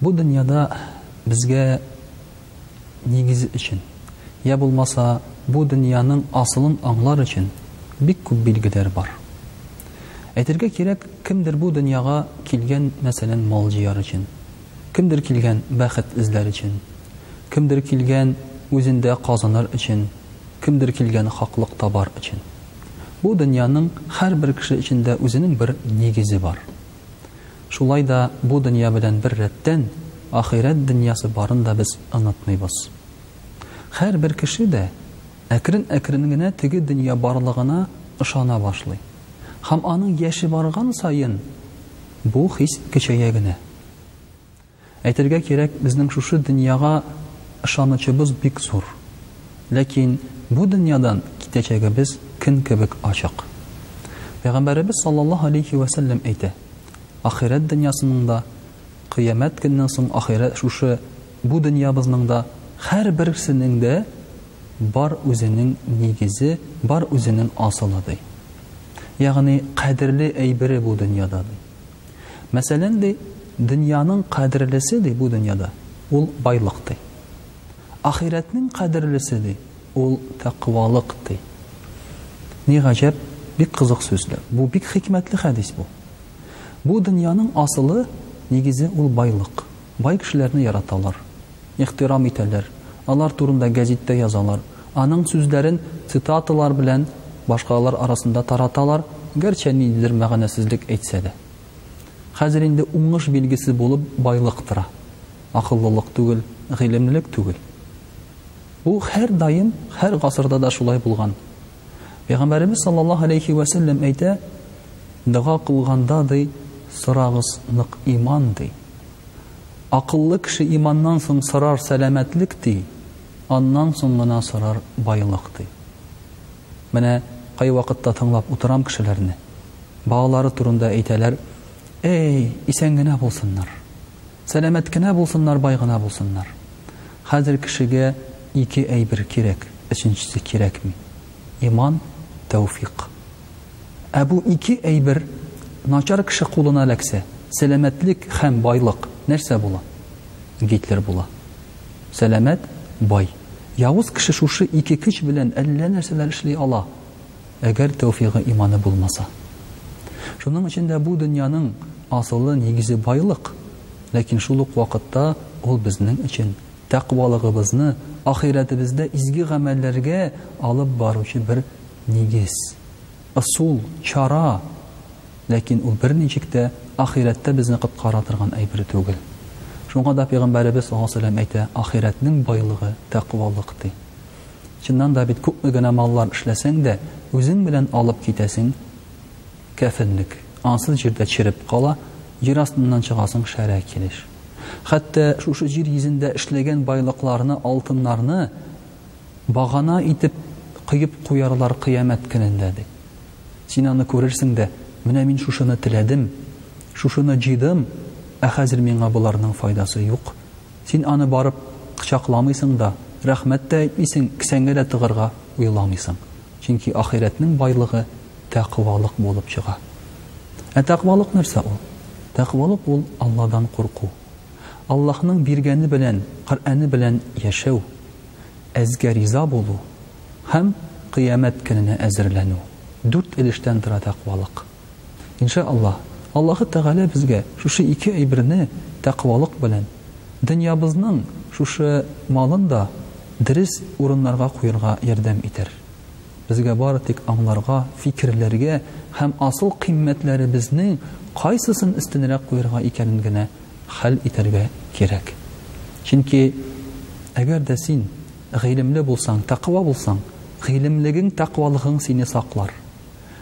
Бу дөньяда безгә нигез өчен, йә булмаса, бу дөньяның асылын аңлар өчен бик күп билгеләр бар. Әйтергә кирәк, кемдер бу дөньяга килгән, мәсәлән, мал җыяр өчен, кемдер килгән, бәхет эзләр өчен, кемдер килгән, үзендә казыныр өчен, кемдер килгән, хаклык табар өчен. Бу дөньяның һәрбер кеше өчен дә үзенең бер нигезе бар. Шулай да бу дөнья белән бер рәттән ахирәт дөньясы барын да без онытмыйбыз. Һәрбер кеше дә әкрен-әкрен генә теге дөнья барлыгына ышана башлый. Һәм аның яше барган саен бу хис көчәя генә. Әйтергә кирәк, безнең шушы дөньяга ышанычыбыз бик зур. Ләкин бу дөньядан китәчәгебез көн кебек ачык. Пәйгамбәребез саллаллаһу алейһи вә сәлләм әйтә, Ахирәт дөньясының да, Кыямәт көненнән соң ахирәт шушы бу дөньябызның да һәрберсенең дә бар үзенең нигезе, бар үзенең асылы, ди. Ягъни кадерле әйбере бу дөньяда, ди. Мәсәлән, ди, дөньяның кадерлесе, ди, бу дөньяда, ул байлык, ди. Ахирәтнең кадерлесе, ди, ул тәкъвалык, ди. Ни гаҗәп, бик кызык сүзләр. Бу бик хикмәтле хәдис бу. Бу дөньяның асылы, нигезе ул байлык. Бай кешеләрне яраталар, ихтирам итәләр, алар турында гәзиттә язалар, аның сүзләрен цитаталар белән башкалар арасында тараталар, гәрчә ниндидер мәгънәсезлек әйтсә дә. Хәзер инде уңыш билгесе булып байлык тора, акыллылык түгел, гыйлемлелек түгел. Бу һәрдаим, һәр гасырда да шулай булган. Пәйгамбәребез саллаллаһу алейхи вә сәлләм әйтә, дога кылганда ди, сорагыз нык иман ди. Акыллы кеше иманнан соң сорар сәламәтлек ди, аннан соң гына сорар байлык ди. Менә кай вакытта тыңлап утырам кешеләрне. Балалары турында әйтәләр, Эй, исән генә булсыннар. Сәламәт кенә булсыннар, бай гына булсыннар. Хәзер кешегә ике әйбер кирәк, өченчесе кирәкми. Иман, тәүфикъ. Ә бу ике әйбер начар кеше кулына эләксә, сәламәтлек һәм байлык нәрсә була? Гитлер була. Сәламәт, бай. Явыз кеше шушы ике көч белән әллә нәрсәләр эшли ала. Әгәр тәүфигы, иманы булмаса. Шуның өчен дә бу дөньяның асылы, нигезе байлык, ләкин шул ук вакытта ул безнең өчен тәкъвалыгыбызны, ахирәтебездә изге гамәлләргә алып баручы бер нигез, ысул, чара, ләкин ул берничек тә ахирәттә безне коткара торган әйбер түгел. Шуңа да Пәйгамбәребез саллаллаһу галәйһи ва сәлләм әйтә, Ахирәтнең байлыгы, тәкъвалык, ди. Чыннан да бит күпме генә маллар эшләсәң дә, үзең белән алып китәсең кәфенлек. Ансыз җирдә череп кала, җир астыннан чыгасың шәрә килеш. Хәтта шушы җир йөзендә эшләгән байлыкларны, алтыннарны багана итеп коеп куярлар кыямәт көнендә, ди. Син аны күрерсең дә, Менә мин шушыны теләдем, шушыны җыйдым, ә хәзер миңа боларның файдасы юк. Син аны барып кочакламыйсың да, рәхмәт тә әйтмисең, кесәңә дә тыгырга уйламыйсың. Чөнки ахирәтнең байлыгы тәкъвалык булып чыга. Ә тәкъвалык нәрсә ул? Тәкъвалык ул, Алладан курку. Аллаһның биргәне белән, Коръәне белән яшәү, әзгә риза булу һәм Кыямәт көненә әзерләнү. Дүрт өлештән тора тәкъвалык. Инша Аллаһ, Аллаһы Тәгалә безгә шушы ике әйберне тәкъвалык белән, дөньябызның шушы малын да дөрес урыннарга куерга ярдәм итәр. Безгә бары тик аңларга, фикерләргә һәм асыл кыйммәтләребезнең кайсысын өстенрәк куерга икәнен генә хәл итәргә кирәк. Чөнки әгәр дә син гыйлемле булсаң, тәкъва булсаң, гыйлемлегең, тәкъвалыгың сине саклар.